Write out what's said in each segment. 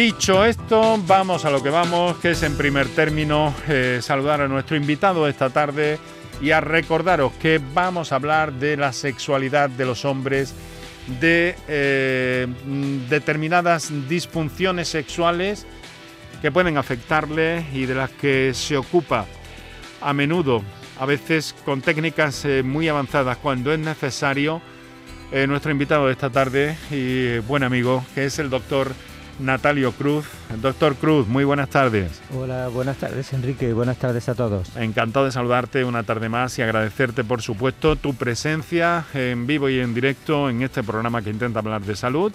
Dicho esto, vamos a lo que vamos, que es en primer término eh, saludar a nuestro invitado esta tarde y a recordaros que vamos a hablar de la sexualidad de los hombres, de eh, determinadas disfunciones sexuales que pueden afectarle y de las que se ocupa a menudo, a veces con técnicas eh, muy avanzadas cuando es necesario, nuestro invitado de esta tarde y buen amigo, que es el doctor Natalio Cruz. Doctor Cruz, muy buenas tardes. Hola, buenas tardes Enrique, buenas tardes a todos. Encantado de saludarte una tarde más y agradecerte por supuesto tu presencia en vivo y en directo en este programa que intenta hablar de salud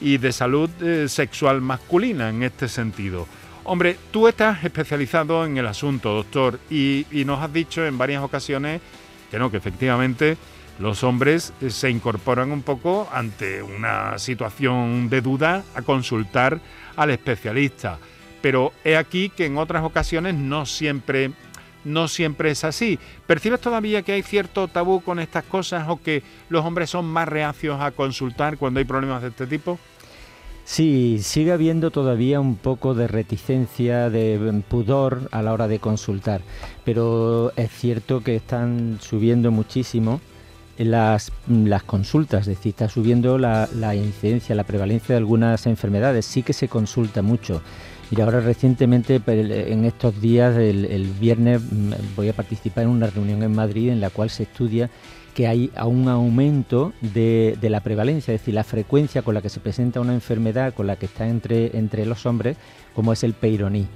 y de salud eh, sexual masculina en este sentido. Hombre, tú estás especializado en el asunto, doctor, y, y nos has dicho en varias ocasiones que no, que efectivamente los hombres eh, se incorporan un poco ante una situación de duda a consultar al especialista. Pero he aquí que en otras ocasiones no siempre, no siempre es así. ¿Percibes todavía que hay cierto tabú con estas cosas o que los hombres son más reacios a consultar cuando hay problemas de este tipo? Sí, sigue habiendo todavía un poco de reticencia, de pudor a la hora de consultar, pero es cierto que están subiendo muchísimo las, consultas, es decir, está subiendo la, incidencia, la prevalencia de algunas enfermedades, sí que se consulta mucho. Y ahora recientemente, en estos días, el, viernes, mm, voy a participar en una reunión en Madrid en la cual se estudia que hay un aumento de, de, la prevalencia, es decir, la frecuencia con la que se presenta una enfermedad con la que está entre, entre los hombres, como es el peironí,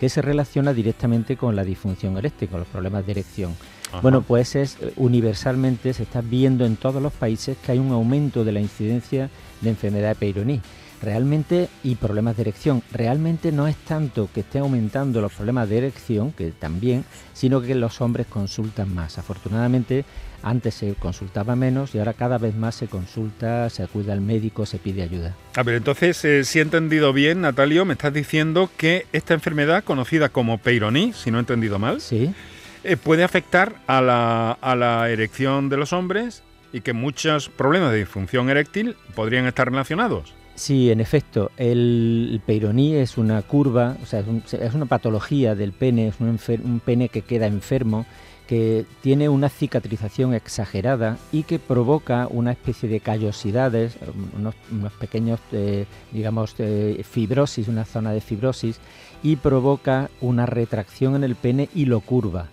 que se relaciona directamente con la disfunción eréctil, con los problemas de erección. Bueno, pues es eh, universalmente se está viendo en todos los países que hay un aumento de la incidencia de enfermedad de Peyronie. Realmente, y problemas de erección, realmente no es tanto que esté aumentando los problemas de erección, que también, sino que los hombres consultan más. Afortunadamente, antes se consultaba menos y ahora cada vez más se consulta, se acude al médico, se pide ayuda. A ver, entonces, eh, si he entendido bien, Natalio, me estás diciendo que esta enfermedad, conocida como Peyronie, si no he entendido mal, sí eh, puede afectar a la, a la erección de los hombres y que muchos problemas de disfunción eréctil podrían estar relacionados. Sí, en efecto, el peironí es una curva, o sea, es, una patología del pene, es un, un, pene que queda enfermo, que tiene una cicatrización exagerada y que provoca una especie de callosidades, unos, pequeños, eh, digamos, eh, fibrosis, una zona de fibrosis, y provoca una retracción en el pene y lo curva.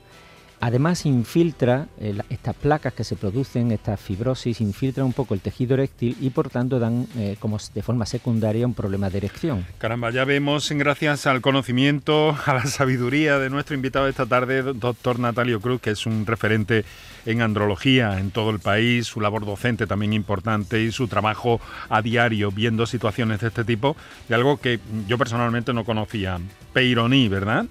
Además infiltra eh, estas placas que se producen, estas fibrosis, infiltran un poco el tejido eréctil y por tanto dan eh, como de forma secundaria un problema de erección. Caramba, ya vemos, gracias al conocimiento, a la sabiduría de nuestro invitado esta tarde, doctor Natalio Cruz, que es un referente en andrología en todo el país, su labor docente también importante y su trabajo a diario viendo situaciones de este tipo, de algo que yo personalmente no conocía. Peironí, ¿verdad?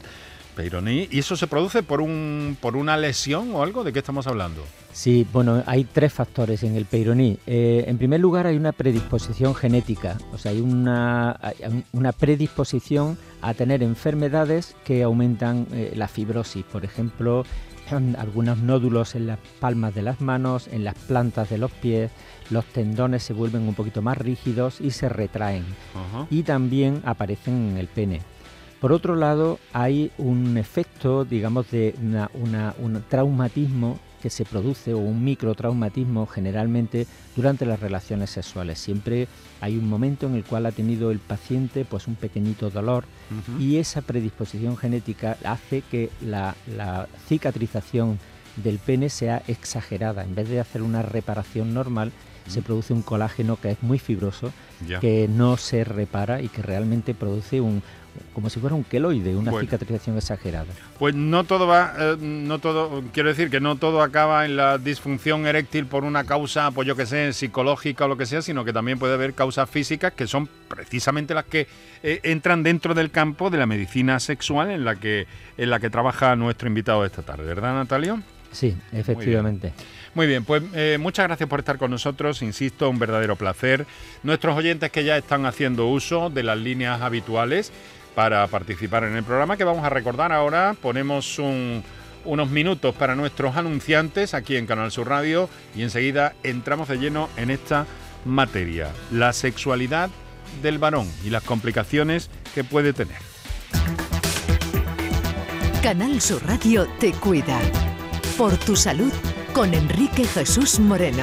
Peyronie. ¿Y eso se produce por, un, por una lesión o algo? ¿De qué estamos hablando? Sí, bueno, hay tres factores en el Peyronie. Eh, en primer lugar, hay una predisposición genética, o sea, hay una, una predisposición a tener enfermedades que aumentan eh, la fibrosis. Por ejemplo, algunos nódulos en las palmas de las manos, en las plantas de los pies, los tendones se vuelven un poquito más rígidos y se retraen. Y también aparecen en el pene. Por otro lado, hay un efecto, digamos, de un traumatismo que se produce o un microtraumatismo generalmente durante las relaciones sexuales. Siempre hay un momento en el cual ha tenido el paciente pues un pequeñito dolor y esa predisposición genética hace que la, cicatrización del pene sea exagerada. En vez de hacer una reparación normal, se produce un colágeno que es muy fibroso, que no se repara y que realmente produce un, como si fuera un queloide, una cicatrización exagerada. Pues no todo va, eh, no todo, quiero decir que no todo acaba en la disfunción eréctil por una causa, pues yo que sé, psicológica o lo que sea, sino que también puede haber causas físicas que son precisamente las que eh, entran dentro del campo de la medicina sexual en la que en la que trabaja nuestro invitado esta tarde, ¿verdad, Natalio? Sí, efectivamente. Muy bien, pues eh, muchas gracias por estar con nosotros, insisto, un verdadero placer. Nuestros oyentes que ya están haciendo uso de las líneas habituales, para participar en el programa que vamos a recordar ahora. Ponemos unos minutos para nuestros anunciantes aquí en Canal Sur Radio y enseguida entramos de lleno en esta materia, la sexualidad del varón y las complicaciones que puede tener. Canal Sur Radio te cuida. Por tu salud con Enrique Jesús Moreno.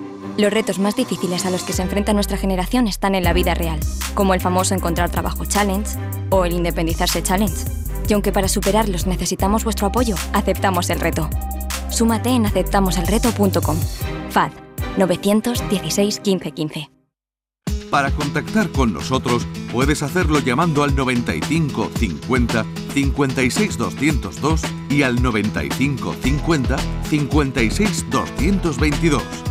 los retos más difíciles a los que se enfrenta nuestra generación están en la vida real, como el famoso Encontrar Trabajo Challenge o el Independizarse Challenge. Y aunque para superarlos necesitamos vuestro apoyo, aceptamos el reto. Súmate en aceptamoselreto.com. FAD 916 1515. Para contactar con nosotros puedes hacerlo llamando al 95 50 56 202 y al 95 50 56 222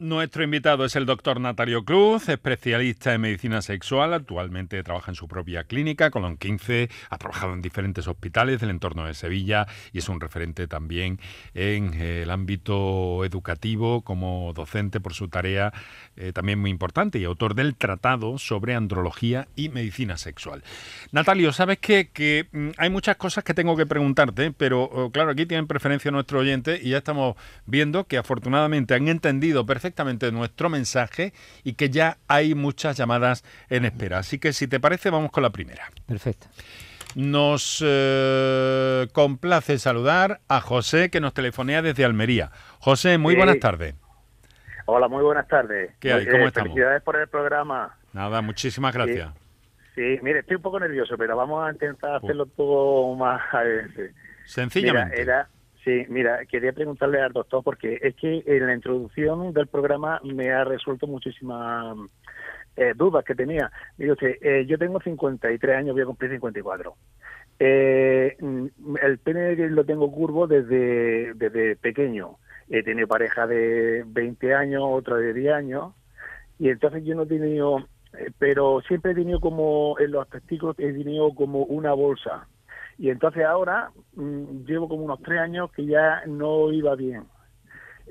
Nuestro invitado es el doctor Natario Cruz, especialista en medicina sexual. Actualmente trabaja en su propia clínica, Colón 15. Ha trabajado en diferentes hospitales del entorno de Sevilla y es un referente también en eh, el ámbito educativo como docente por su tarea eh, también muy importante y autor del Tratado sobre Andrología y Medicina Sexual. Natalio, sabes que, mm, hay muchas cosas que tengo que preguntarte, pero oh, claro, aquí tienen preferencia nuestro oyente y ya estamos viendo que afortunadamente han entendido perfectamente perfectamente nuestro mensaje y que ya hay muchas llamadas en espera. Así que si te parece, vamos con la primera. Perfecto. Nos eh, complace saludar a José que nos telefonea desde Almería. José, muy buenas tardes. Hola, muy buenas tardes. ¿Qué hay? ¿Cómo eh, estamos? Felicidades por el programa. Nada, muchísimas gracias. Sí, mire, estoy un poco nervioso, pero vamos a intentar hacerlo todo más... Sencillamente. era, Sí, mira, quería preguntarle al doctor porque es que en la introducción del programa me ha resuelto muchísimas eh, dudas que tenía. Mire eh, yo tengo 53 años, voy a cumplir 54. Eh, el pene lo tengo curvo desde, desde pequeño. He tenido pareja de 20 años, otra de 10 años, y entonces yo no he tenido, eh, pero siempre he tenido como, en los testículos he tenido como una bolsa y entonces ahora mm, llevo como unos tres años que ya no iba bien.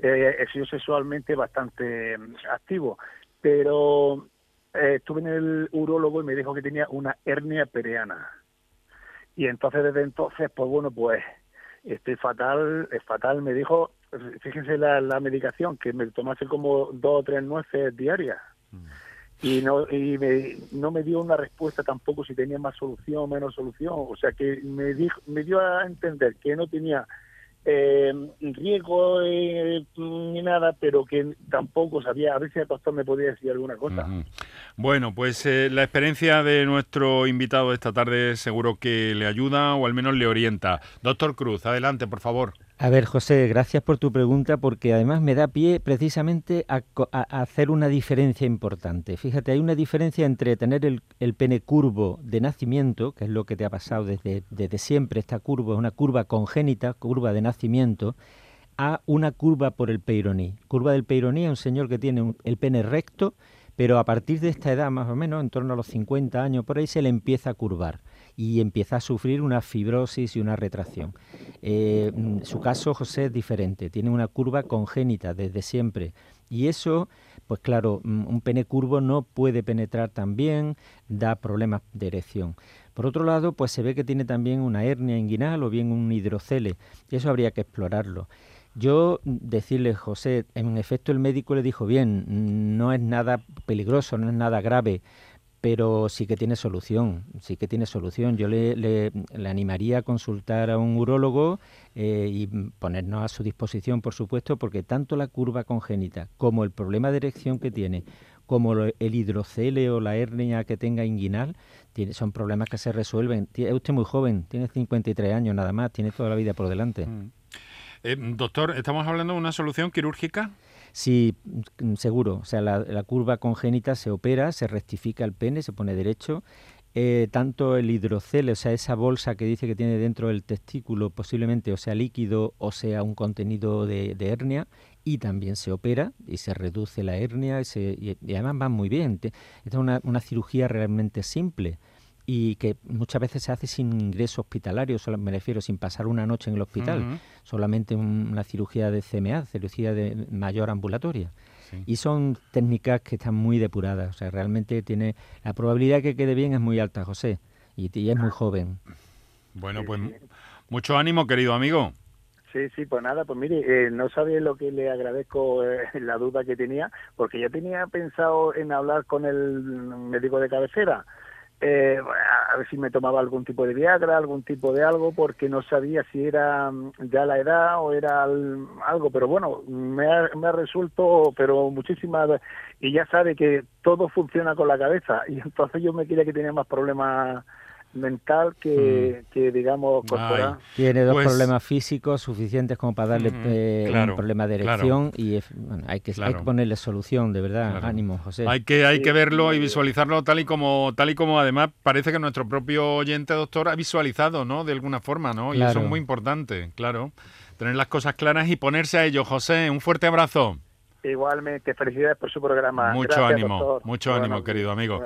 Eh, he sido sexualmente bastante mm, activo, pero eh, estuve en el urólogo y me dijo que tenía una hernia pereana. Y entonces desde entonces, pues bueno, pues estoy fatal, es fatal. Me dijo, fíjense la, la medicación, que me tomase como dos o tres nueces diarias. Mm y no y me, no me dio una respuesta tampoco si tenía más solución o menos solución. O sea que me dijo me dio a entender que no tenía eh, riesgo eh, ni nada pero que tampoco sabía a ver si el doctor me podía decir alguna cosa. Bueno pues eh, la experiencia de nuestro invitado esta tarde seguro que le ayuda o al menos le orienta. Doctor Cruz adelante por favor a ver, José, gracias por tu pregunta porque además me da pie precisamente a, hacer una diferencia importante. Fíjate, hay una diferencia entre tener el, pene curvo de nacimiento, que es lo que te ha pasado desde, desde siempre, esta curva es una curva congénita, curva de nacimiento, a una curva por el peironí. Curva del peironí es un señor que tiene el pene recto, pero a partir de esta edad, más o menos, en torno a los 50 años, por ahí se le empieza a curvar y empieza a sufrir una fibrosis y una retracción. Eh, mm, su caso, José, es diferente, tiene una curva congénita desde siempre y eso, pues claro, mm, un pene curvo no puede penetrar tan bien, da problemas de erección. Por otro lado, pues se ve que tiene también una hernia inguinal o bien un hidrocele, y eso habría que explorarlo. Yo mm, decirle, José, en efecto el médico le dijo, bien, no es nada peligroso, no es nada grave, pero sí que tiene solución, sí que tiene solución. Yo le, le, animaría a consultar a un urólogo eh, y ponernos a su disposición, por supuesto, porque tanto la curva congénita como el problema de erección que tiene, como el hidrocele o la hernia que tenga inguinal, tiene, son problemas que se resuelven. Es usted muy joven, tiene 53 años nada más, tiene toda la vida por delante. Mm. Eh, doctor, ¿estamos hablando de una solución quirúrgica? Sí, mm, seguro. O sea, la, curva congénita se opera, se rectifica el pene, se pone derecho. Eh, tanto el hidrocele, o sea, esa bolsa que dice que tiene dentro del testículo, posiblemente o sea líquido o sea un contenido de, hernia, y también se opera y se reduce la hernia y, además va muy bien. Esta es una, una cirugía realmente simple y que muchas veces se hace sin ingreso hospitalario, solo, me refiero sin pasar una noche en el hospital, solamente una cirugía de CMA, cirugía de mayor ambulatoria. Y son técnicas que están muy depuradas, o sea, realmente tiene la probabilidad de que quede bien es muy alta, José, y, es muy joven. Bueno, pues mucho ánimo, querido amigo. Sí, sí, pues nada, pues mire, eh, no sabía lo que le agradezco eh, la duda que tenía, porque yo tenía pensado en hablar con el médico de cabecera, eh, a ver si me tomaba algún tipo de Viagra, algún tipo de algo, porque no sabía si era mm, ya la edad o era algo, pero bueno, me ha, me ha resuelto, pero muchísimas, y ya sabe que todo funciona con la cabeza, y entonces yo me quería que tenía más problemas mental que, mm. que digamos corporal. Tiene dos pues problemas físicos suficientes como para darle mm, eh, un problema de erección y hay, que, ponerle solución, de verdad. Ánimo, José. Hay que hay que verlo y visualizarlo tal y como tal y como además parece que nuestro propio oyente doctor ha visualizado, ¿no? De alguna forma, ¿no? Y eso es muy importante, claro. Tener las cosas claras y ponerse a ello, José. Un fuerte abrazo. Igualmente, felicidades por su programa. Mucho ánimo, mucho ánimo, querido amigo.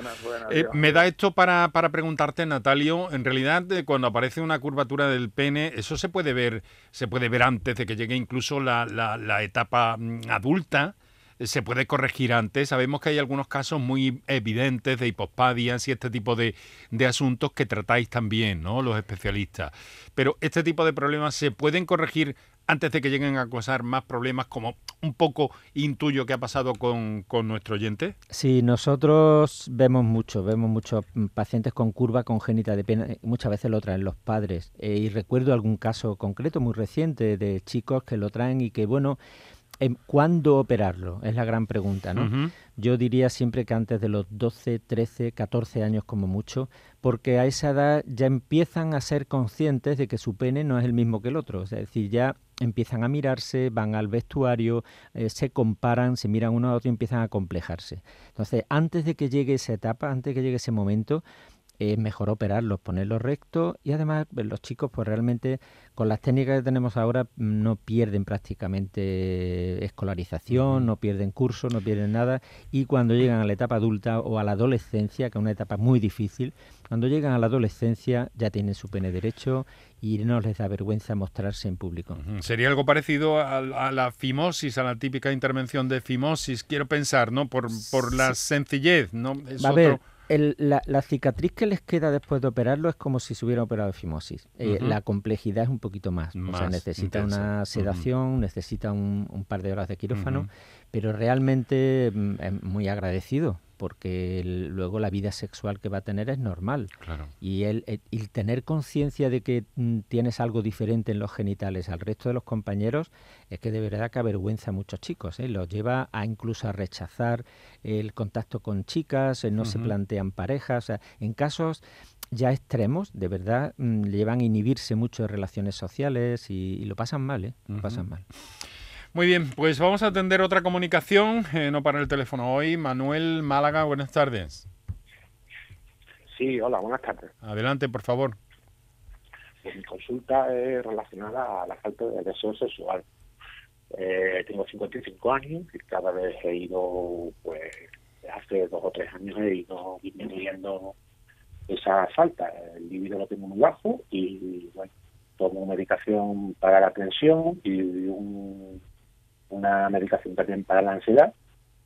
Eh, me da esto para, para preguntarte, Natalio, en realidad cuando aparece una curvatura del pene, eso se puede ver, se puede ver antes de que llegue incluso la, la, etapa mm, adulta, eh, se puede corregir antes. Sabemos que hay algunos casos muy evidentes de hipospadias y este tipo de, de asuntos que tratáis también, ¿no? Los especialistas. Pero este tipo de problemas se pueden corregir antes de que lleguen a causar más problemas, como un poco intuyo que ha pasado con, nuestro oyente? Sí, nosotros vemos mucho, vemos muchos pacientes con curva congénita de pena, muchas veces lo traen los padres. Eh, y recuerdo algún caso concreto muy reciente de chicos que lo traen y que, bueno, Em, ¿Cuándo operarlo? Es la gran pregunta, ¿no? Yo diría siempre que antes de los 12, 13, 14 años como mucho, porque a esa edad ya empiezan a ser conscientes de que su pene no es el mismo que el otro. Es decir, ya empiezan a mirarse, van al vestuario, eh, se comparan, se miran uno a otro y empiezan a complejarse. Entonces, antes de que llegue esa etapa, antes de que llegue ese momento, es mejor operarlos, ponerlos rectos y además pues, los chicos pues realmente con las técnicas que tenemos ahora no pierden prácticamente escolarización, no pierden curso, no pierden nada y cuando llegan a la etapa adulta o a la adolescencia, que es una etapa muy difícil, cuando llegan a la adolescencia ya tienen su pene derecho y no les da vergüenza mostrarse en público. Sería algo parecido a, la fimosis, a la típica intervención de fimosis, quiero pensar, ¿no? Por, por la sencillez, ¿no? Es otro la, cicatriz que les queda después de operarlo es como si se hubiera operado de fimosis. Eh, la complejidad es un poquito más. o sea, necesita una sedación, necesita un, par de horas de quirófano, pero realmente mm, es muy agradecido porque luego la vida sexual que va a tener es normal. Y el, tener conciencia de que mm, tienes algo diferente en los genitales al resto de los compañeros es que de verdad que avergüenza a muchos chicos. ¿eh? Los lleva a incluso a rechazar el contacto con chicas, eh, no se plantean parejas. en casos ya extremos, de verdad, mm, llevan a inhibirse mucho de relaciones sociales y, lo pasan mal, ¿eh? Lo pasan mal. Muy bien, pues vamos a atender otra comunicación, eh, no para el teléfono hoy. Manuel Málaga, buenas tardes. Sí, hola, buenas tardes. Adelante, por favor. Pues mi consulta es relacionada a la falta de deseo sexual. Eh, tengo 55 años y cada vez he ido, pues, hace dos o tres años he ido disminuyendo esa falta. El libido lo tengo muy bajo y, bueno, tomo medicación para la tensión y un una medicación también para la ansiedad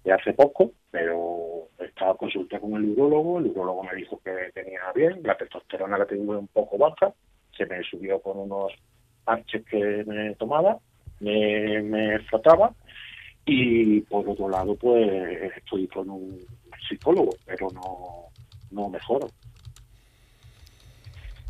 de hace poco, pero estaba consulté con el urologo, el urologo me dijo que tenía bien, la testosterona la tengo un poco baja, se me subió con unos parches que me tomaba, me, me flotaba y por otro lado pues estoy con un psicólogo, pero no no mejoro.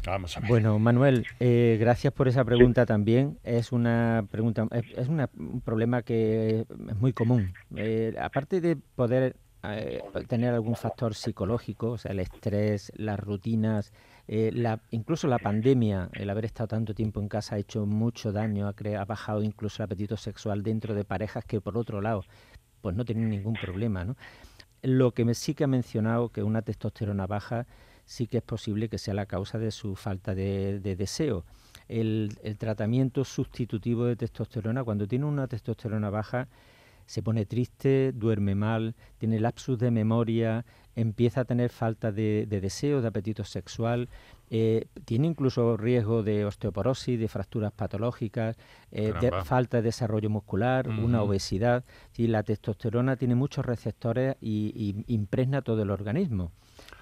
Vamos a ver. Bueno, Manuel, eh, gracias por esa pregunta también. Es una pregunta, es, un problema que es muy común. Eh, aparte de poder eh, tener algún factor psicológico, o sea, el estrés, las rutinas, la, incluso la pandemia, el haber estado tanto tiempo en casa ha hecho mucho daño, ha, ha bajado incluso el apetito sexual dentro de parejas que por otro lado, pues no tienen ningún problema, ¿no? Lo que me sí que ha mencionado que una testosterona baja sí que es posible que sea la causa de su falta de, deseo. El, tratamiento sustitutivo de testosterona, cuando tiene una testosterona baja, se pone triste, duerme mal, tiene lapsus de memoria, empieza a tener falta de, deseo, de apetito sexual, eh, tiene incluso riesgo de osteoporosis, de fracturas patológicas, eh, de falta de desarrollo muscular, una obesidad. y la testosterona tiene muchos receptores y impregna todo el organismo.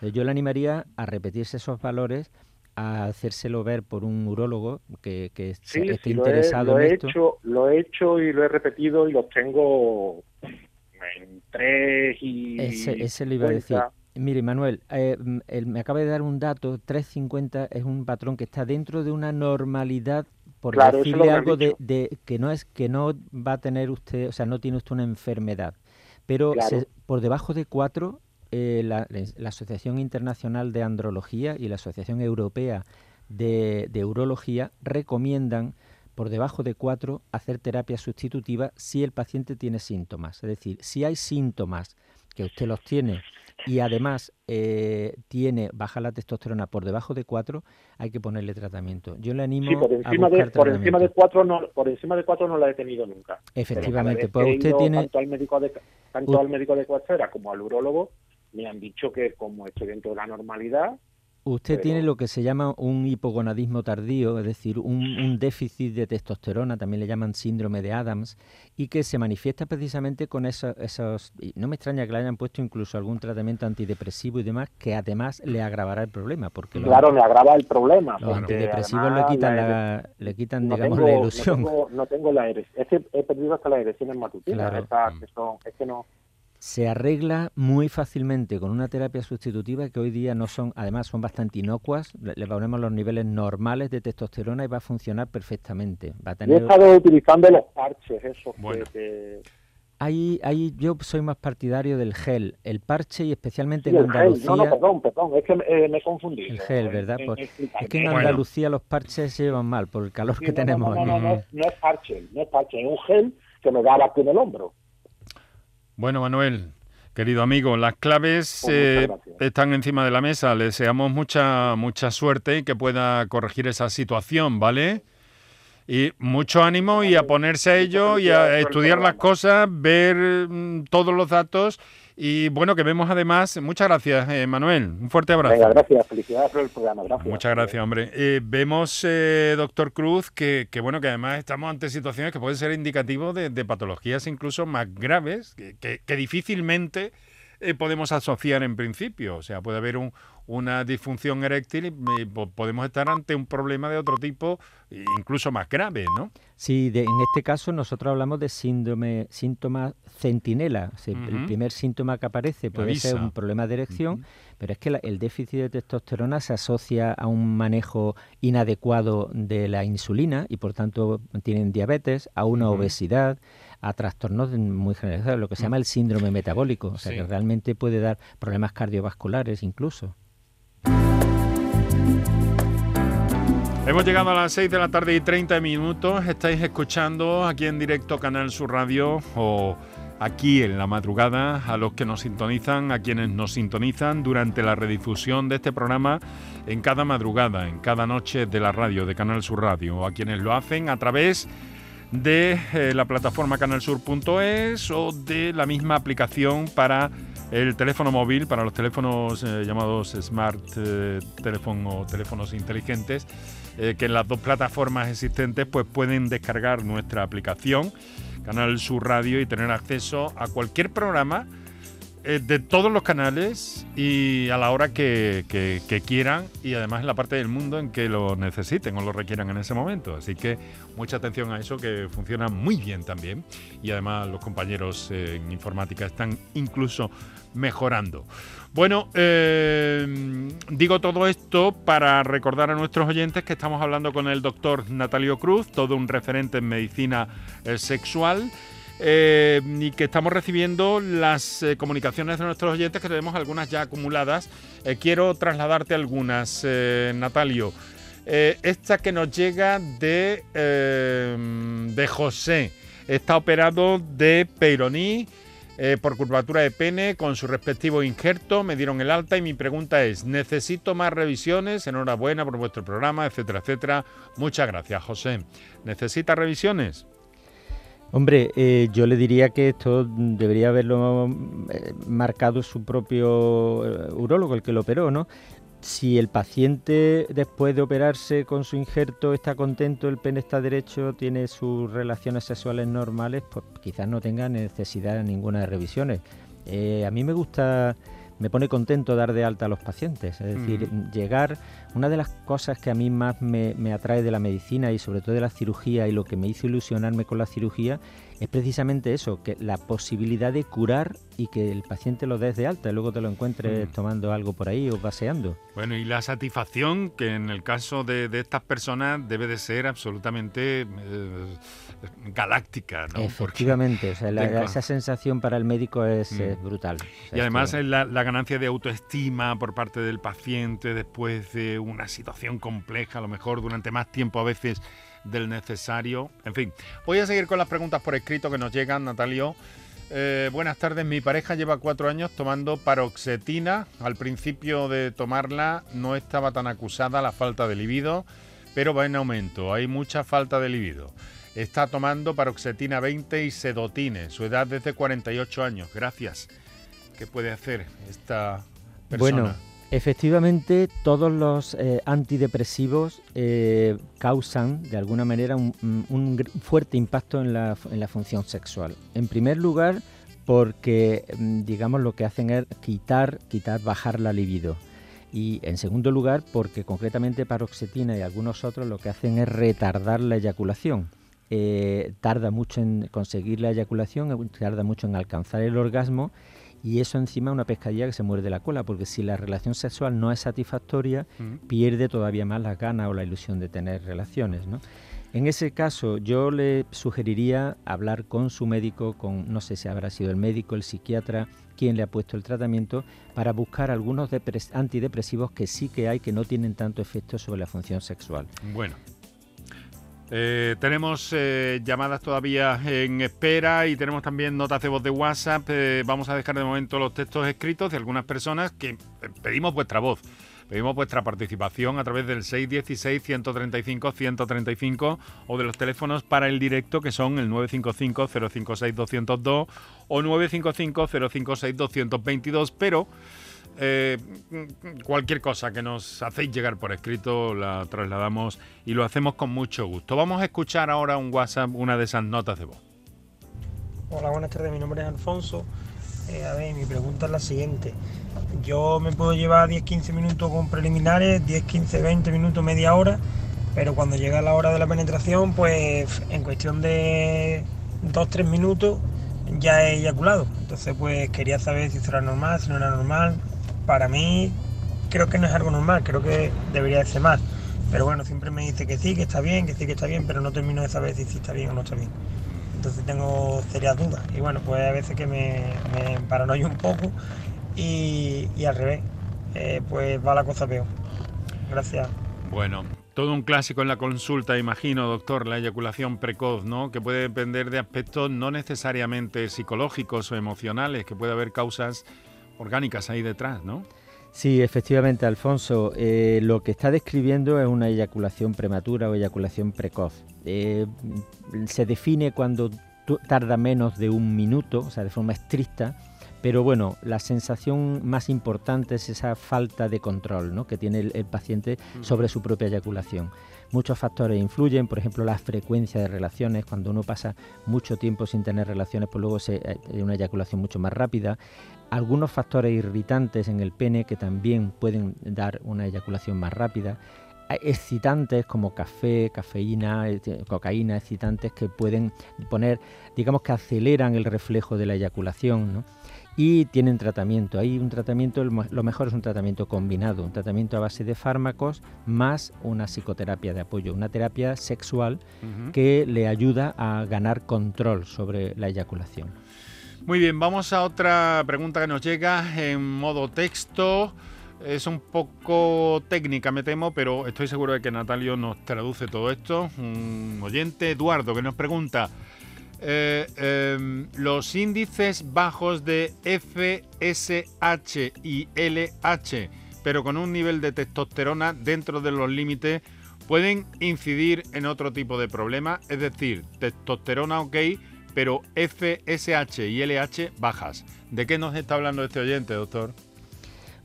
Yo le animaría a repetirse esos valores a hacérselo ver por un urólogo que, que esté interesado lo he, en esto. Hecho, lo he hecho y lo he repetido y los tengo en tres y... Ese, ese le iba a decir. Mire, Manuel, eh, me acaba de dar un dato, 350 es un patrón que está dentro de una normalidad, por decirle algo de, que no es que no va a tener usted, o sea, no tiene usted una enfermedad, pero por debajo de 4 eh, la, Asociación Internacional de Andrología y la Asociación Europea de, Urología recomiendan por debajo de 4 hacer terapia sustitutiva si el paciente tiene síntomas. Es decir, si hay síntomas que usted los tiene y además eh, tiene baja la testosterona por debajo de 4, hay que ponerle tratamiento. Yo le animo por encima a de por encima de 4 no por encima de 4 no la he tenido nunca. Efectivamente, pues usted tiene tanto al médico de tanto al médico de como al urólogo me han dicho que como estoy dentro de la normalidad... Usted tiene lo que se llama un hipogonadismo tardío, es decir, un, déficit de testosterona, también le llaman síndrome de Adams, y que se manifiesta precisamente con esos, esos... no me extraña que le hayan puesto incluso algún tratamiento antidepresivo y demás, que además le agravará el problema. porque Claro, le agrava el problema. Los antidepresivos le quitan, la, le quitan digamos, la ilusión. No tengo, la erección, es que he perdido hasta la erección en matutina, que son, es que no se arregla muy fácilmente con una terapia sustitutiva que hoy día no son, además son bastante inocuas, le ponemos los niveles normales de testosterona y va a funcionar perfectamente. Va a tener... Yo he estado utilizando los parches, esos que, Ahí, ahí yo soy más partidario del gel, el parche y especialmente en Andalucía. No, no, perdón, perdón, es que eh, me he confundido. El gel, ¿verdad? Pues, es que en Andalucía los parches se llevan mal por el calor que tenemos. No, no, no, no, es parche, no es parche, es un gel que me da aquí en el hombro. Bueno, Manuel, querido amigo, las claves pues eh, están encima de la mesa. Le deseamos mucha, mucha suerte y que pueda corregir esa situación, ¿vale? Y mucho ánimo y a ponerse a ello y a estudiar las cosas, ver mm, todos los datos y bueno, que vemos además, muchas gracias, eh, Manuel, un fuerte abrazo. Venga, gracias, felicidades por el programa, gracias. Muchas gracias, hombre. Eh, vemos, eh, doctor Cruz, que, que, bueno, que además estamos ante situaciones que pueden ser indicativos de, patologías incluso más graves, que, que difícilmente podemos asociar en principio. O sea, puede haber un, una disfunción eréctil, y podemos estar ante un problema de otro tipo, incluso más grave, ¿no? Sí, en este caso nosotros hablamos de síndrome, síntoma centinela. El primer síntoma que aparece puede ser un problema de erección, pero es que el déficit de testosterona se asocia a un manejo inadecuado de la insulina y por tanto tienen diabetes, a una obesidad, a trastornos muy generalizados, lo que se llama el síndrome metabólico, o sea que realmente puede dar problemas cardiovasculares incluso. Hemos llegado a las 6 de la tarde y 30 minutos. Estáis escuchando aquí en directo Canal Sur Radio o aquí en la madrugada a los que nos sintonizan, a quienes nos sintonizan durante la redifusión de este programa en cada madrugada, en cada noche de la radio de Canal Sur Radio, a quienes lo hacen a través de eh, la plataforma canalsur.es o de la misma aplicación para el teléfono móvil, para los teléfonos eh, llamados smart eh, o teléfonos inteligentes, que en las dos plataformas existentes pues pueden descargar nuestra aplicación Canal Sur Radio y tener acceso a cualquier programa eh, de todos los canales y a la hora que, quieran y además en la parte del mundo en que lo necesiten o lo requieran en ese momento. Así que mucha atención a eso que funciona muy bien también y además los compañeros en informática están incluso mejorando. Bueno, eh, digo todo esto para recordar a nuestros oyentes que estamos hablando con el doctor Natalio Cruz, todo un referente en medicina eh, sexual. Eh, y que estamos recibiendo las comunicaciones de nuestros oyentes, que tenemos algunas ya acumuladas. quiero trasladarte algunas, Natalio. esta que nos llega de, de José. Está operado de Peyroní eh, por curvatura de pene con su respectivo injerto. Me dieron el alta y mi pregunta es, ¿necesito más revisiones? Enhorabuena por vuestro programa, etcétera, etcétera. Muchas gracias, José. ¿Necesita revisiones? Hombre, eh, yo le diría que esto debería haberlo eh, marcado su propio urólogo, el que lo operó, ¿no? si el paciente después de operarse con su injerto está contento, el pene está derecho, tiene sus relaciones sexuales normales, pues quizás no tenga necesidad de ninguna de revisiones. Eh, a mí me gusta, me pone contento dar de alta a los pacientes, es decir, llegar, una de las cosas que a mí más me, me atrae de la medicina y sobre todo de la cirugía y lo que me hizo ilusionarme con la cirugía es precisamente eso, que la posibilidad de curar y que el paciente lo des de alta y luego te lo encuentres mm. tomando algo por ahí o paseando. Bueno, y la satisfacción que en el caso de, estas personas debe de ser absolutamente eh, galáctica, ¿no? Efectivamente, esa sensación para el médico es, mm. brutal. y además la, la, ganancia de autoestima por parte del paciente después de una situación compleja, a lo mejor durante más tiempo a veces del necesario. En fin, voy a seguir con las preguntas por escrito que nos llegan, Natalio. Eh, buenas tardes, mi pareja lleva cuatro años tomando paroxetina. Al principio de tomarla no estaba tan acusada la falta de libido, pero va en aumento. Hay mucha falta de libido. Está tomando paroxetina 20 y sedotine. Su edad es de 48 años. Gracias. ¿Qué puede hacer esta persona? Bueno, Efectivamente, todos los eh, antidepresivos eh, causan de alguna manera un, fuerte impacto en la, función sexual. En primer lugar, porque mm, digamos lo que hacen es quitar, quitar, bajar la libido. Y en segundo lugar, porque concretamente paroxetina y algunos otros lo que hacen es retardar la eyaculación. Eh, tarda mucho en conseguir la eyaculación, tarda mucho en alcanzar el orgasmo y eso encima es una pescadilla que se muerde la cola, porque si la relación sexual no es satisfactoria, pierde todavía más las ganas o la ilusión de tener relaciones. ¿no? En ese caso, yo le sugeriría hablar con su médico, con no sé si habrá sido el médico, el psiquiatra, quien le ha puesto el tratamiento, para buscar algunos antidepresivos que sí que hay que no tienen tanto efecto sobre la función sexual. Bueno, eh, tenemos eh, llamadas todavía en espera y tenemos también notas de voz de WhatsApp. Eh, vamos a dejar de momento los textos escritos de algunas personas que pedimos vuestra voz. Pedimos vuestra participación a través del 616-135-135 o de los teléfonos para el directo que son el 955-056-202 o 955-056-222. Pero eh, cualquier cosa que nos hacéis llegar por escrito la trasladamos y lo hacemos con mucho gusto. Vamos a escuchar ahora un WhatsApp, una de esas notas de voz. Hola, buenas tardes, mi nombre es Alfonso. Eh, a ver, mi pregunta es la siguiente. Yo me puedo llevar 10-15 minutos con preliminares, 10, 15, 20 minutos, media hora, pero cuando llega la hora de la penetración, pues en cuestión de 2-3 minutos ya he eyaculado. Entonces, pues quería saber si eso era normal, si no era normal, para mí creo que no es algo normal, creo que debería ser más. Pero bueno, siempre me dice que sí, que está bien, que sí, que está bien, pero no termino de saber si está bien o no está bien. Entonces tengo serias dudas. Y bueno, pues a veces que me, me un poco y, al revés, eh, pues va la cosa peor. Gracias. Bueno, todo un clásico en la consulta, imagino, doctor, la eyaculación precoz, ¿no? Que puede depender de aspectos no necesariamente psicológicos o emocionales, que puede haber causas orgánicas ahí detrás, ¿no? Sí, efectivamente, Alfonso. Eh, lo que está describiendo es una eyaculación prematura o eyaculación precoz. Eh, se define cuando tarda menos de un minuto, o sea, de forma estricta, Pero bueno, la sensación más importante es esa falta de control ¿no? que tiene el, paciente sobre su propia eyaculación. Muchos factores influyen, por ejemplo, la frecuencia de relaciones. Cuando uno pasa mucho tiempo sin tener relaciones, pues luego se, hay eh, una eyaculación mucho más rápida. Algunos factores irritantes en el pene que también pueden dar una eyaculación más rápida excitantes como café, cafeína, eh, cocaína, excitantes que pueden poner, digamos que aceleran el reflejo de la eyaculación, ¿no? Y tienen tratamiento. Hay un tratamiento, lo mejor es un tratamiento combinado, un tratamiento a base de fármacos más una psicoterapia de apoyo, una terapia sexual que le ayuda a ganar control sobre la eyaculación. Muy bien, vamos a otra pregunta que nos llega en modo texto. Es un poco técnica, me temo, pero estoy seguro de que Natalio nos traduce todo esto. Un oyente, Eduardo, que nos pregunta, eh, em, los índices bajos de FSH y LH, pero con un nivel de testosterona dentro de los límites, pueden incidir en otro tipo de problema, es decir, testosterona ok, pero FSH y LH bajas. ¿De qué nos está hablando este oyente, doctor?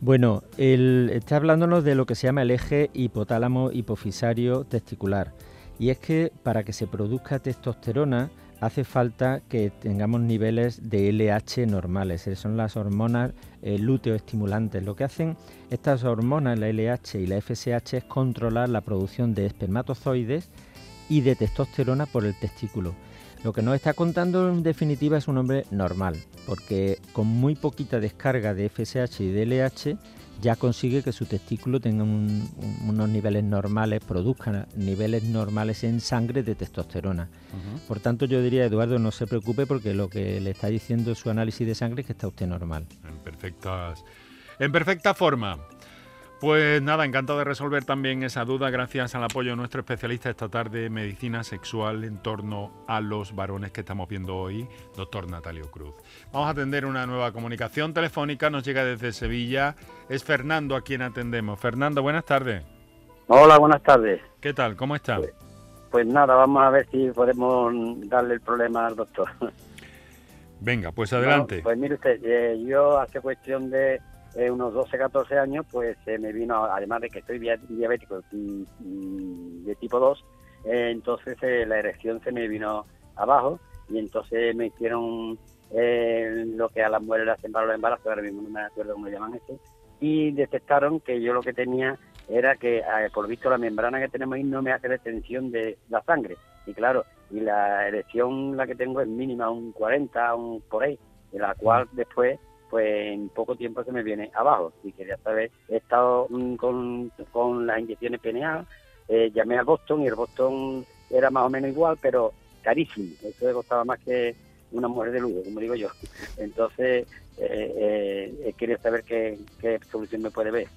Bueno, está hablándonos de lo que se llama el eje hipotálamo hipofisario testicular. Y es que para que se produzca testosterona, hace falta que tengamos niveles de LH normales, son las hormonas eh, luteoestimulantes. Lo que hacen estas hormonas, la LH y la FSH, es controlar la producción de espermatozoides y de testosterona por el testículo. Lo que nos está contando en definitiva es un hombre normal, porque con muy poquita descarga de FSH y de LH ya consigue que su testículo tenga unos niveles normales, produzca niveles normales en sangre de testosterona. Por tanto, yo diría, Eduardo, no se preocupe porque lo que le está diciendo su análisis de sangre es que está usted normal. En perfectas, en perfecta forma. Pues nada, encantado de resolver también esa duda gracias al apoyo de nuestro especialista esta tarde medicina sexual en torno a los varones que estamos viendo hoy, doctor Natalio Cruz. Vamos a atender una nueva comunicación telefónica, nos llega desde Sevilla, es Fernando a quien atendemos. Fernando, buenas tardes. Hola, buenas tardes. ¿Qué tal? ¿Cómo está? Pues, pues nada, vamos a ver si podemos darle el problema al doctor. Venga, pues adelante. pues mire usted, eh, yo hace cuestión de eh, unos 12, 14 años, pues se me vino, además de que estoy diabético de tipo 2, eh, entonces eh, la erección se me vino abajo y entonces me hicieron lo que a las mujeres le hacen para los embarazos, ahora mismo no me acuerdo cómo llaman eso, y detectaron que yo lo que tenía era que, por visto, la membrana que tenemos ahí no me hace retención de la sangre. Y claro, y la erección la que tengo es mínima, un 40, un por ahí, de la cual después pues en poco tiempo se me viene abajo. Y quería saber, he estado mm, con, con las inyecciones PNA, eh, llamé a Boston y el Boston era más o menos igual, pero carísimo. Eso le costaba más que una mujer de lujo, como digo yo. Entonces, eh, eh, quería saber qué, qué solución me puede ver.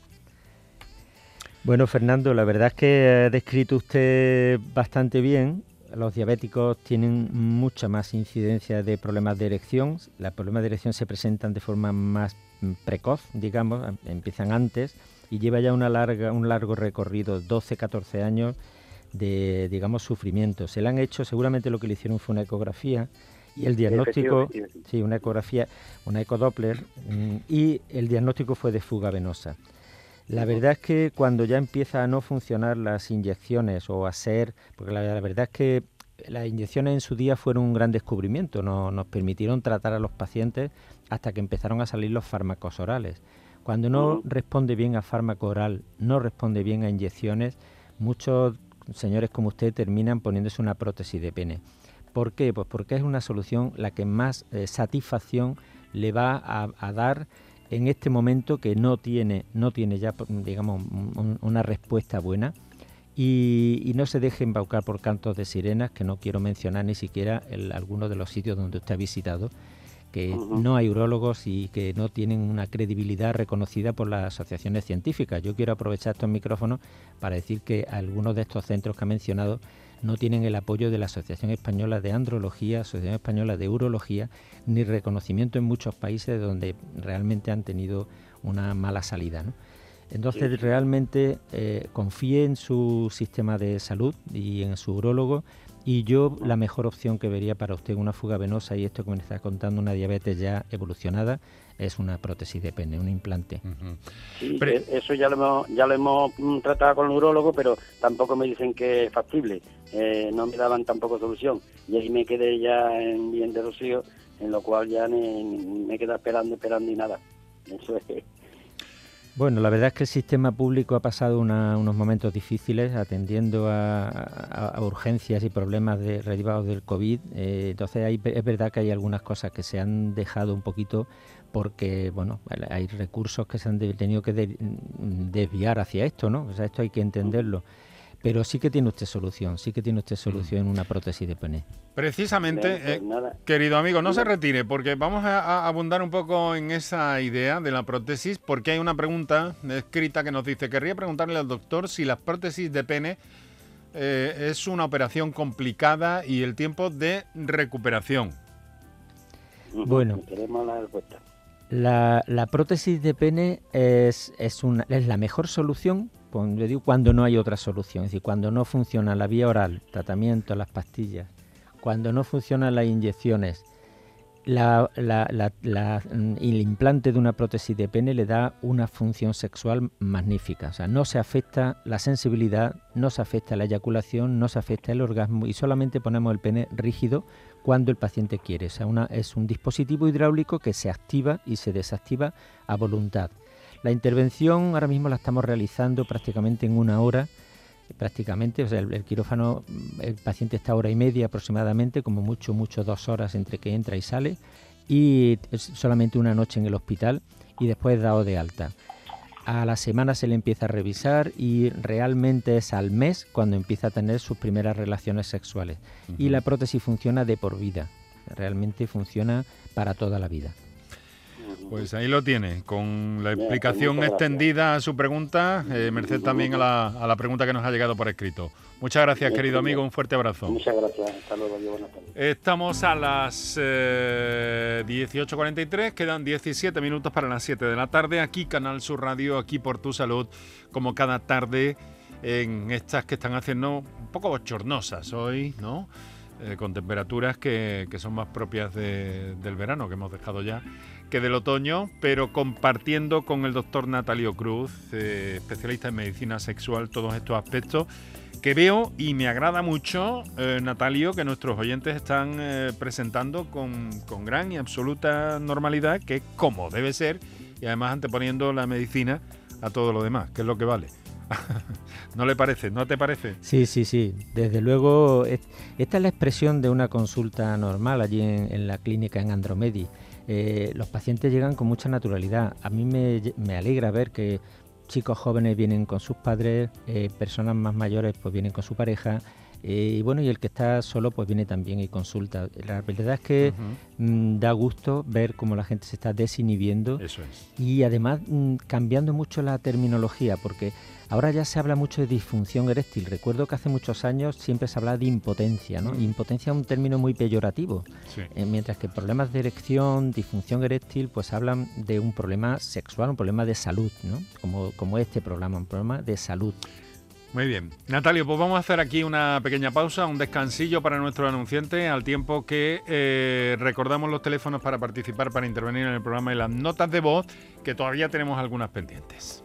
Bueno, Fernando, la verdad es que ha descrito usted bastante bien los diabéticos tienen mucha más incidencia de problemas de erección. Los problemas de erección se presentan de forma más precoz, digamos, em, empiezan antes y lleva ya una larga, un largo recorrido, 12, 14 años de, digamos, sufrimiento. Se le han hecho, seguramente lo que le hicieron fue una ecografía y el diagnóstico, sí, una ecografía, una ecodoppler mm, y el diagnóstico fue de fuga venosa. La verdad es que cuando ya empieza a no funcionar las inyecciones o a ser, porque la, verdad es que las inyecciones en su día fueron un gran descubrimiento, nos permitieron tratar a los pacientes hasta que empezaron a salir los fármacos orales. Cuando no responde bien a fármaco oral, no responde bien a inyecciones, muchos señores como usted terminan poniéndose una prótesis de pene. ¿Por qué? Pues porque es una solución la que más eh, satisfacción le va a dar en este momento que no tiene, no tiene ya, digamos, una respuesta buena y, no se deje embaucar por cantos de sirenas, que no quiero mencionar ni siquiera el, algunos de los sitios donde usted ha visitado, que no hay urólogos y que no tienen una credibilidad reconocida por las asociaciones científicas. Yo quiero aprovechar estos micrófonos para decir que algunos de estos centros que ha mencionado no tienen el apoyo de la Asociación Española de Andrología, Asociación Española de Urología, ni reconocimiento en muchos países donde realmente han tenido una mala salida. Entonces realmente eh, confíe en su sistema de salud y en su urólogo Y yo la mejor opción que vería para usted una fuga venosa y esto que me está contando, una diabetes ya evolucionada, es una prótesis de pene, un implante. Sí, eh, eso ya lo hemos, ya lo hemos mm, tratado con el neurólogo, pero tampoco me dicen que es factible. Eh, no me daban tampoco solución. Y ahí me quedé ya en bien de rocío, en lo cual ya me, me quedé esperando, esperando y nada. Eso es. Bueno, la verdad es que el sistema público ha pasado unos momentos difíciles atendiendo a, urgencias y problemas derivados del COVID. Eh, entonces es verdad que hay algunas cosas que se han dejado un poquito porque bueno hay recursos que se han tenido que desviar hacia esto, ¿no? O sea, esto hay que entenderlo. Pero sí que tiene usted solución, sí que tiene usted solución en una prótesis de pene. Precisamente, eh, querido amigo, no se retire porque vamos a, abundar un poco en esa idea de la prótesis porque hay una pregunta escrita que nos dice, querría preguntarle al doctor si la prótesis de pene eh, es una operación complicada y el tiempo de recuperación. Bueno, la respuesta. La, prótesis de pene es, es, una, es la mejor solución digo, cuando no hay otra solución, es decir, cuando no funciona la vía oral, tratamiento, las pastillas, cuando no funcionan las inyecciones, la, mm, el implante de una prótesis de pene le da una función sexual magnífica. O sea, no se afecta la sensibilidad, no se afecta la eyaculación, no se afecta el orgasmo y solamente ponemos el pene rígido cuando el paciente quiere. O sea, es un dispositivo hidráulico que se activa y se desactiva a voluntad. La intervención ahora mismo la estamos realizando prácticamente en una hora prácticamente, o sea, el, quirófano, el paciente está hora y media aproximadamente, como mucho, mucho dos horas entre que entra y sale, y es solamente una noche en el hospital y después dado de alta. A la semana se le empieza a revisar y realmente es al mes cuando empieza a tener sus primeras relaciones sexuales. Y la prótesis funciona de por vida, realmente funciona para toda la vida. Pues ahí lo tiene, con la explicación extendida a su pregunta, eh, merced también a la, pregunta que nos ha llegado por escrito. Muchas gracias, querido amigo, un fuerte abrazo. Muchas gracias, hasta luego, buenas tardes. Estamos a las 18.43, eh, quedan 17 minutos para las 7 de la tarde, aquí Canal Sur Radio, aquí por tu salud, como cada tarde en estas que están haciendo un poco bochornosas hoy, ¿no? Eh, con temperaturas que, son más propias del verano, que hemos dejado ya que del otoño, pero compartiendo con el doctor Natalio Cruz, eh, especialista en medicina sexual, todos estos aspectos que veo y me agrada mucho, eh, Natalio, que nuestros oyentes están eh, presentando con, con, gran y absoluta normalidad, que como debe ser, y además anteponiendo la medicina a todo lo demás, que es lo que vale. ¿No le parece? ¿No te parece? Sí, sí, sí. Desde luego, esta es la expresión de una consulta normal allí en, en la clínica en Andromedi. Eh, los pacientes llegan con mucha naturalidad. A mí me, alegra ver que chicos jóvenes vienen con sus padres, eh, personas más mayores pues vienen con su pareja. Eh, y bueno, y el que está solo pues viene también y consulta. La verdad es que mm, da gusto ver cómo la gente se está desinhibiendo Eso es. y además mm, cambiando mucho la terminología, porque Ahora ya se habla mucho de disfunción eréctil. Recuerdo que hace muchos años siempre se hablaba de impotencia, ¿no? Mm. Impotencia es un término muy peyorativo, eh, mientras que problemas de erección, disfunción eréctil, pues hablan de un problema sexual, un problema de salud, ¿no? Como, como este programa, un problema de salud. Muy bien. Natalio, pues vamos a hacer aquí una pequeña pausa, un descansillo para nuestro anunciante, al tiempo que eh, recordamos los teléfonos para participar, para intervenir en el programa y las notas de voz, que todavía tenemos algunas pendientes.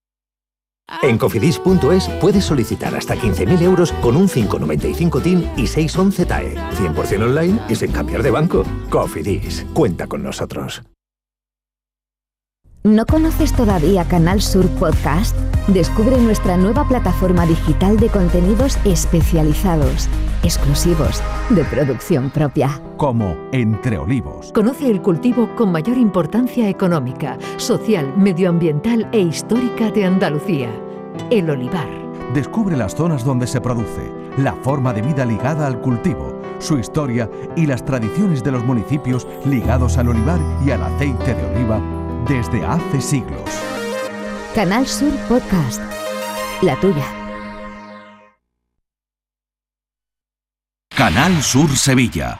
En cofidis.es puedes solicitar hasta 15.000 euros con un 595 TIN y 611 TAE. 100% online y sin cambiar de banco. Cofidis, cuenta con nosotros. ¿No conoces todavía Canal Sur Podcast? Descubre nuestra nueva plataforma digital de contenidos especializados, exclusivos, de producción propia. Como Entre Olivos. Conoce el cultivo con mayor importancia económica, social, medioambiental e histórica de Andalucía, el olivar. Descubre las zonas donde se produce, la forma de vida ligada al cultivo, su historia y las tradiciones de los municipios ligados al olivar y al aceite de oliva desde hace siglos. Canal Sur Podcast. La tuya. Canal Sur Sevilla.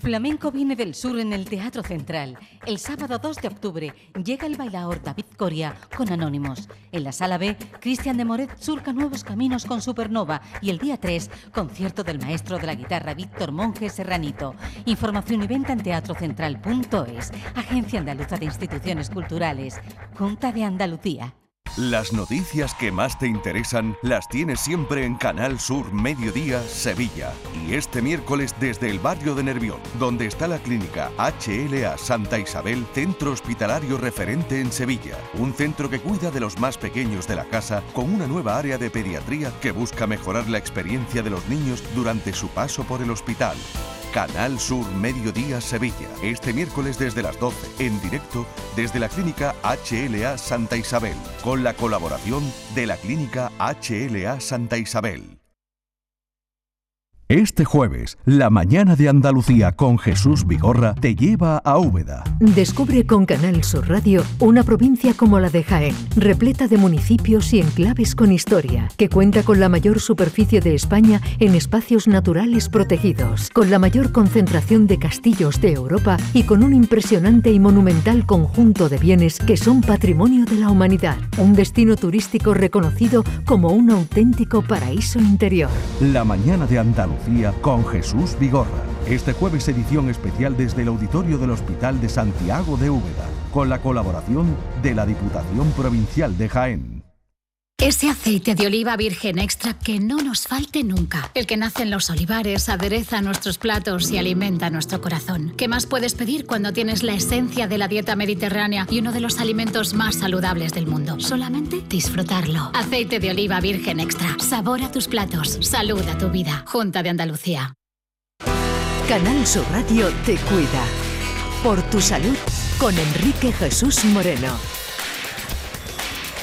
Flamenco viene del sur en el Teatro Central. El sábado 2 de octubre llega el bailaor David Coria con Anónimos. En la sala B, Cristian de Moret surca nuevos caminos con Supernova. Y el día 3, concierto del maestro de la guitarra Víctor Monge Serranito. Información y venta en teatrocentral.es. Agencia Andaluza de Instituciones Culturales. Junta de Andalucía. Las noticias que más te interesan las tienes siempre en Canal Sur Mediodía Sevilla. Y este miércoles desde el barrio de Nervión, donde está la clínica HLA Santa Isabel, centro hospitalario referente en Sevilla. Un centro que cuida de los más pequeños de la casa con una nueva área de pediatría que busca mejorar la experiencia de los niños durante su paso por el hospital. Canal Sur Mediodía Sevilla. Este miércoles desde las 12, en directo desde la clínica HLA Santa Isabel, con colaboración de la clínica HLA Santa Isabel. Este jueves, la mañana de Andalucía con Jesús Vigorra te lleva a Úbeda. Descubre con Canal Sur Radio una provincia como la de Jaén, repleta de municipios y enclaves con historia, que cuenta con la mayor superficie de España en espacios naturales protegidos, con la mayor concentración de castillos de Europa y con un impresionante y monumental conjunto de bienes que son patrimonio de la humanidad. Un destino turístico reconocido como un auténtico paraíso interior. La mañana de Andalucía con Jesús Vigorra. Este jueves edición especial desde el auditorio del Hospital de Santiago de Úbeda, con la colaboración de la Diputación Provincial de Jaén. Ese aceite de oliva virgen extra que no nos falte nunca. El que nace en los olivares, adereza nuestros platos y alimenta nuestro corazón. ¿Qué más puedes pedir cuando tienes la esencia de la dieta mediterránea y uno de los alimentos más saludables del mundo? Solamente disfrutarlo. Aceite de oliva virgen extra. Sabor a tus platos. Salud a tu vida. Junta de Andalucía. Canal Sur Radio te cuida. Por tu salud con Enrique Jesús Moreno.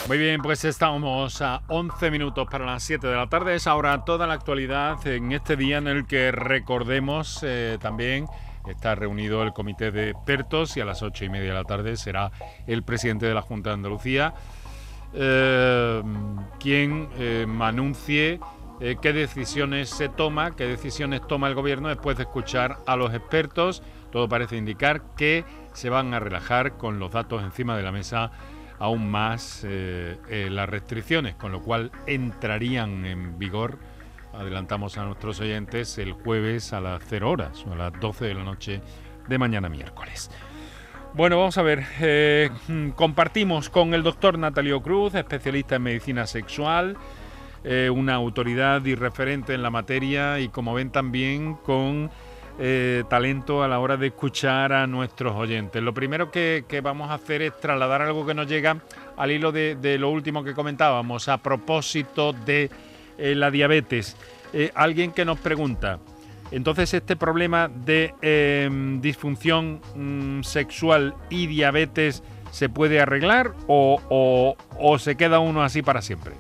Muy bien, pues estamos a 11 minutos para las 7 de la tarde. Es ahora toda la actualidad en este día en el que recordemos eh, también está reunido el comité de expertos y a las 8 y media de la tarde será el presidente de la Junta de Andalucía eh, quien eh, anuncie qué decisiones se toma, qué decisiones toma el gobierno después de escuchar a los expertos. Todo parece indicar que se van a relajar con los datos encima de la mesa aún más eh, eh, las restricciones, con lo cual entrarían en vigor, adelantamos a nuestros oyentes, el jueves a las 0 horas, o a las 12 de la noche de mañana miércoles. Bueno, vamos a ver, eh, compartimos con el doctor Natalio Cruz, especialista en medicina sexual, una autoridad y referente en la materia y como ven también con eh, talento a la hora de escuchar a nuestros oyentes. Lo primero que, vamos a hacer es trasladar algo que nos llega al hilo de, lo último que comentábamos a propósito de eh, la diabetes. Eh, alguien que nos pregunta, entonces este problema de em, disfunción mm, sexual y diabetes se puede arreglar o se queda uno así para siempre?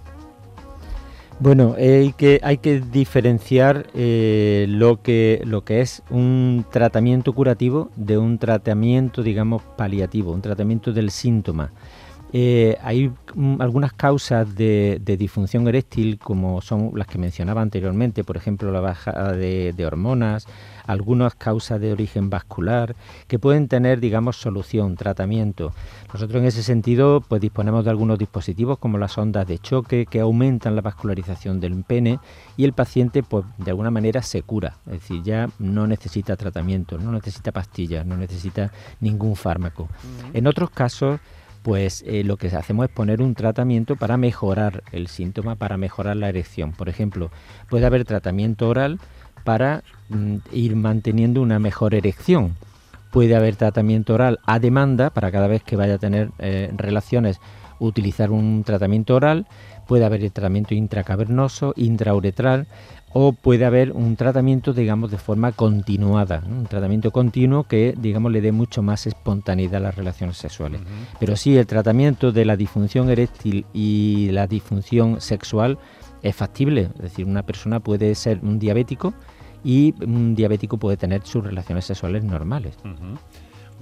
Bueno, hay que, hay que diferenciar eh, lo, que, lo que es un tratamiento curativo de un tratamiento, digamos, paliativo, un tratamiento del síntoma. Eh, hay mm, algunas causas de, disfunción eréctil, como son las que mencionaba anteriormente, por ejemplo, la bajada de, hormonas, algunas causas de origen vascular, que pueden tener, digamos, solución, tratamiento. Nosotros en ese sentido, pues disponemos de algunos dispositivos como las ondas de choque que aumentan la vascularización del pene y el paciente, pues de alguna manera se cura, es decir, ya no necesita tratamiento, no necesita pastillas, no necesita ningún fármaco. En otros casos, pues eh, lo que hacemos es poner un tratamiento para mejorar el síntoma, para mejorar la erección. Por ejemplo, puede haber tratamiento oral para mm, ir manteniendo una mejor erección. Puede haber tratamiento oral a demanda para cada vez que vaya a tener eh, relaciones utilizar un tratamiento oral. Puede haber el tratamiento intracavernoso, intrauretral o puede haber un tratamiento, digamos, de forma continuada, un tratamiento continuo que, digamos, le dé mucho más espontaneidad a las relaciones sexuales. Pero sí, el tratamiento de la disfunción eréctil y la disfunción sexual es factible, es decir, una persona puede ser un diabético y un diabético puede tener sus relaciones sexuales normales.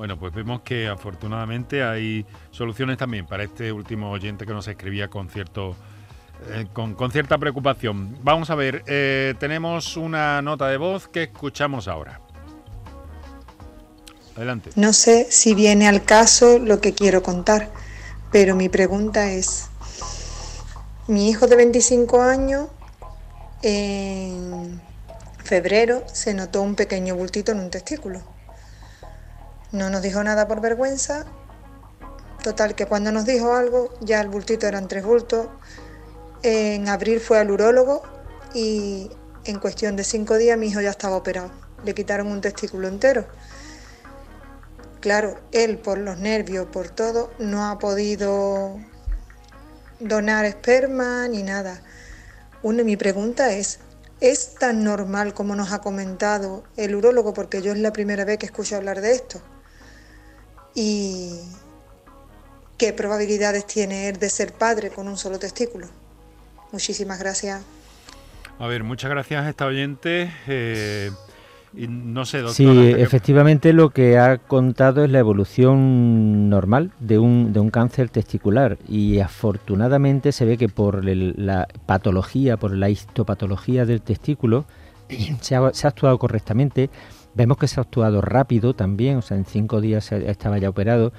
Bueno, pues vemos que afortunadamente hay soluciones también para este último oyente que nos escribía con cierto eh, con, cierta preocupación. Vamos a ver, eh, tenemos una nota de voz que escuchamos ahora. Adelante. No sé si viene al caso lo que quiero contar, pero mi pregunta es, mi hijo de 25 años en febrero se notó un pequeño bultito en un testículo. No nos dijo nada por vergüenza. Total, que cuando nos dijo algo, ya el bultito eran tres bultos, en abril fue al urólogo y en cuestión de cinco días mi hijo ya estaba operado. Le quitaron un testículo entero. Claro, él por los nervios, por todo, no ha podido donar esperma ni nada. Una, mi pregunta es, ¿es tan normal como nos ha comentado el urólogo? Porque yo es la primera vez que escucho hablar de esto. ¿Y qué probabilidades tiene él de ser padre con un solo testículo? Muchísimas gracias. A ver, muchas gracias a esta oyente. Eh, y no sé, doctora. Sí, efectivamente lo que ha contado es la evolución normal de un, de un cáncer testicular y afortunadamente se ve que por la patología, por la histopatología del testículo, se ha, se ha actuado correctamente. Vemos que se ha actuado rápido también, o sea, en cinco días estaba ya operado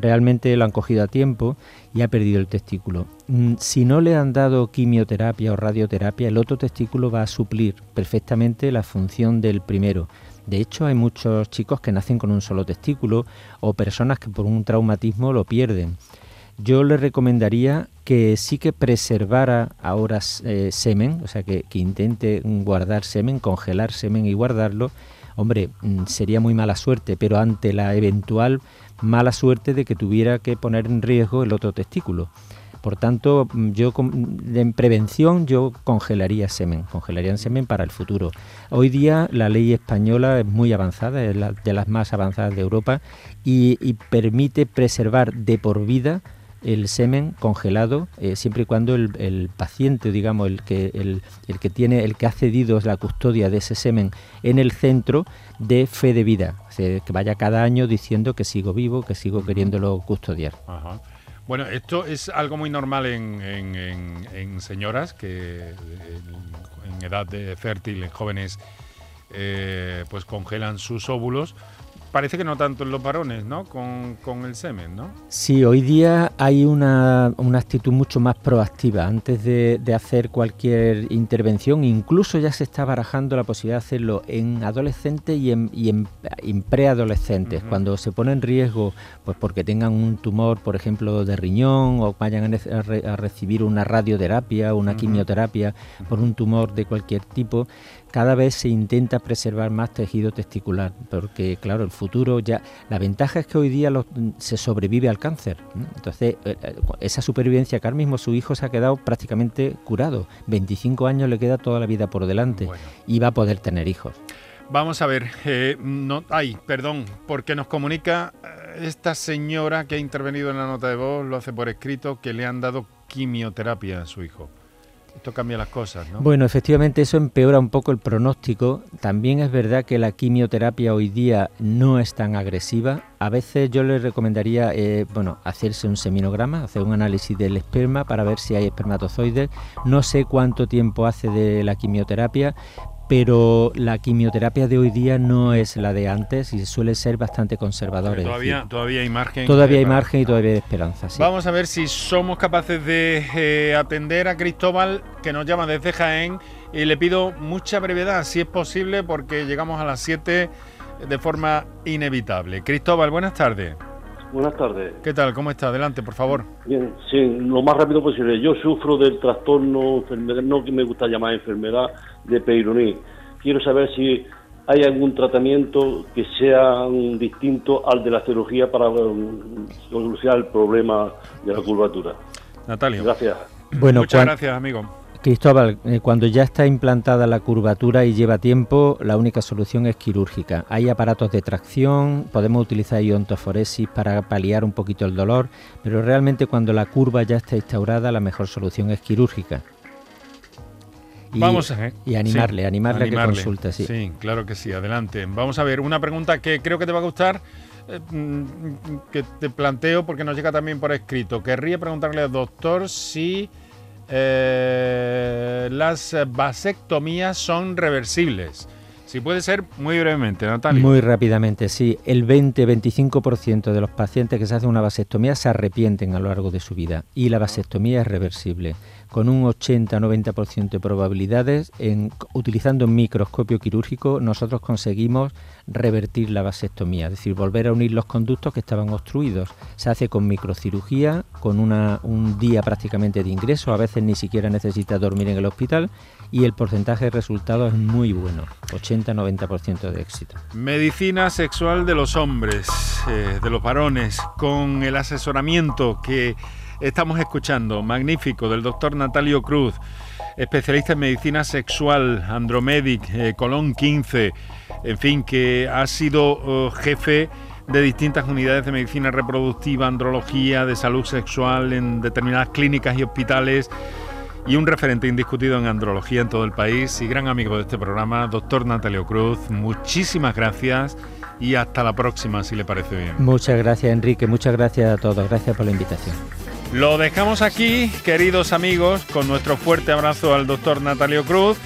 realmente lo han cogido a tiempo y ha perdido el testículo. Mm, si no le han dado quimioterapia o radioterapia, el otro testículo va a suplir perfectamente la función del primero. De hecho, hay muchos chicos que nacen con un solo testículo o personas que por un traumatismo lo pierden. Yo le recomendaría que sí que preservara ahora eh, semen, o sea, que, que intente guardar semen, congelar semen y guardarlo. Hombre, mm, sería muy mala suerte, pero ante la eventual mala suerte de que tuviera que poner en riesgo el otro testículo. Por tanto, yo en prevención yo congelaría semen, congelaría semen para el futuro. Hoy día la ley española es muy avanzada, es de las más avanzadas de Europa y, permite preservar de por vida el semen congelado eh, siempre y cuando el, paciente digamos el que el, el, que tiene el que ha cedido la custodia de ese semen en el centro de fe de vida. Que vaya cada año diciendo que sigo vivo, que sigo queriéndolo custodiar. Bueno, esto es algo muy normal en, señoras que en, edad de fértil, en jóvenes, eh, pues congelan sus óvulos parece que no tanto en los varones, ¿no? Con, el semen, ¿no? Sí, hoy día hay una, una actitud mucho más proactiva. Antes de, hacer cualquier intervención, incluso ya se está barajando la posibilidad de hacerlo en adolescentes y en, y en, preadolescentes, cuando se pone en riesgo, pues porque tengan un tumor, por ejemplo, de riñón o vayan a, recibir una radioterapia o una quimioterapia por un tumor de cualquier tipo cada vez se intenta preservar más tejido testicular, porque claro, el futuro ya, la ventaja es que hoy día se sobrevive al cáncer. Entonces, eh, eh, esa supervivencia que ahora mismo su hijo se ha quedado prácticamente curado, 25 años le queda toda la vida por delante y va a poder tener hijos. Vamos a ver, eh, no, ay, perdón, porque nos comunica esta señora que ha intervenido en la nota de voz, lo hace por escrito, que le han dado quimioterapia a su hijo. Esto cambia las cosas, ¿no? Bueno, efectivamente eso empeora un poco el pronóstico. También es verdad que la quimioterapia hoy día no es tan agresiva. A veces yo le recomendaría, eh, bueno, hacerse un seminograma, hacer un análisis del esperma para ver si hay espermatozoides. No sé cuánto tiempo hace de la quimioterapia, pero la quimioterapia de hoy día no es la de antes y suele ser bastante conservadora. Todavía, todavía hay margen. Todavía hay margen y todavía hay esperanza. Vamos a ver si somos capaces de eh, atender a Cristóbal, que nos llama desde Jaén, y le pido mucha brevedad, si es posible, porque llegamos a las 7 de forma inevitable. Cristóbal, buenas tardes. Buenas tardes. ¿Qué tal? ¿Cómo está? Adelante, por favor. Bien, sí, lo más rápido posible. Yo sufro del trastorno, enfermedad, no que me gusta llamar enfermedad, de Peyronie. Quiero saber si hay algún tratamiento que sea distinto al de la cirugía para um, solucionar el problema de la curvatura. Natalia. Gracias. Bueno, Muchas gracias, amigo. Cristóbal, eh, cuando ya está implantada la curvatura y lleva tiempo, la única solución es quirúrgica. Hay aparatos de tracción, podemos utilizar iontoforesis para paliar un poquito el dolor, pero realmente cuando la curva ya está instaurada, la mejor solución es quirúrgica. Y, Vamos a y animarle, animarle, a que consulte, sí. Sí, claro que sí, adelante. Vamos a ver, una pregunta que creo que te va a gustar, eh, mm, que te planteo porque nos llega también por escrito. Querría preguntarle al doctor si eh, las vasectomías son reversibles. Si puede ser, muy brevemente, Natalia. Muy rápidamente, sí. El 20-25% de los pacientes que se hacen una vasectomía se arrepienten a lo largo de su vida y la vasectomía es reversible con un 80-90% de probabilidades, utilizando un microscopio quirúrgico, nosotros conseguimos revertir la vasectomía, es decir, volver a unir los conductos que estaban obstruidos. Se hace con microcirugía, con una, un día prácticamente de ingreso, a veces ni siquiera necesita dormir en el hospital y el porcentaje de resultados es muy bueno, 80-90% de éxito. Medicina sexual de los hombres, eh, de los varones, con el asesoramiento que estamos escuchando, magnífico, del doctor Natalio Cruz, especialista en medicina sexual, Andromedic, eh, Colón 15, en fin, que ha sido oh, jefe de distintas unidades de medicina reproductiva, andrología, de salud sexual en determinadas clínicas y hospitales y un referente indiscutido en andrología en todo el país y gran amigo de este programa, doctor Natalio Cruz. Muchísimas gracias y hasta la próxima, si le parece bien. Muchas gracias, Enrique. Muchas gracias a todos. Gracias por la invitación. Lo dejamos aquí, queridos amigos, con nuestro fuerte abrazo al doctor Natalio Cruz,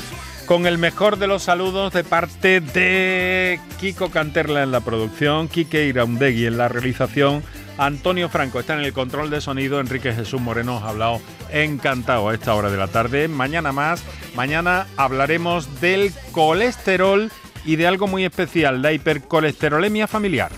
con el mejor de los saludos de parte de Kiko Canterla en la producción, Kike Iraundegui en la realización, Antonio Franco está en el control de sonido, Enrique Jesús Moreno ha hablado encantado a esta hora de la tarde. Mañana más, mañana hablaremos del colesterol y de algo muy especial, la hipercolesterolemia familiar.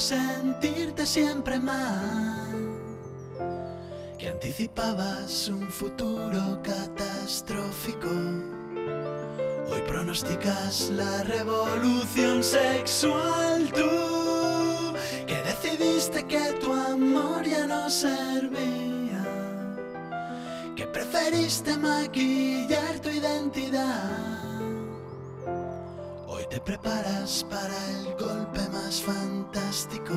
Sentirte siempre mal, que anticipabas un futuro catastrófico. Hoy pronosticas la revolución sexual tú, que decidiste que tu amor ya no servía, que preferiste maquillar tu identidad te preparas para el golpe más fantástico.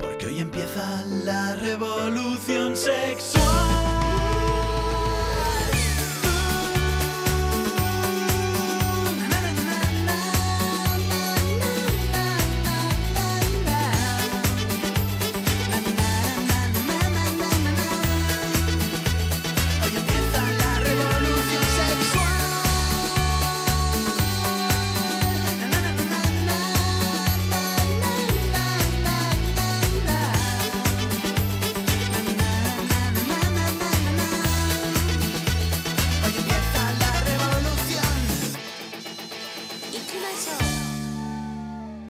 Porque hoy empieza la revolución sexual.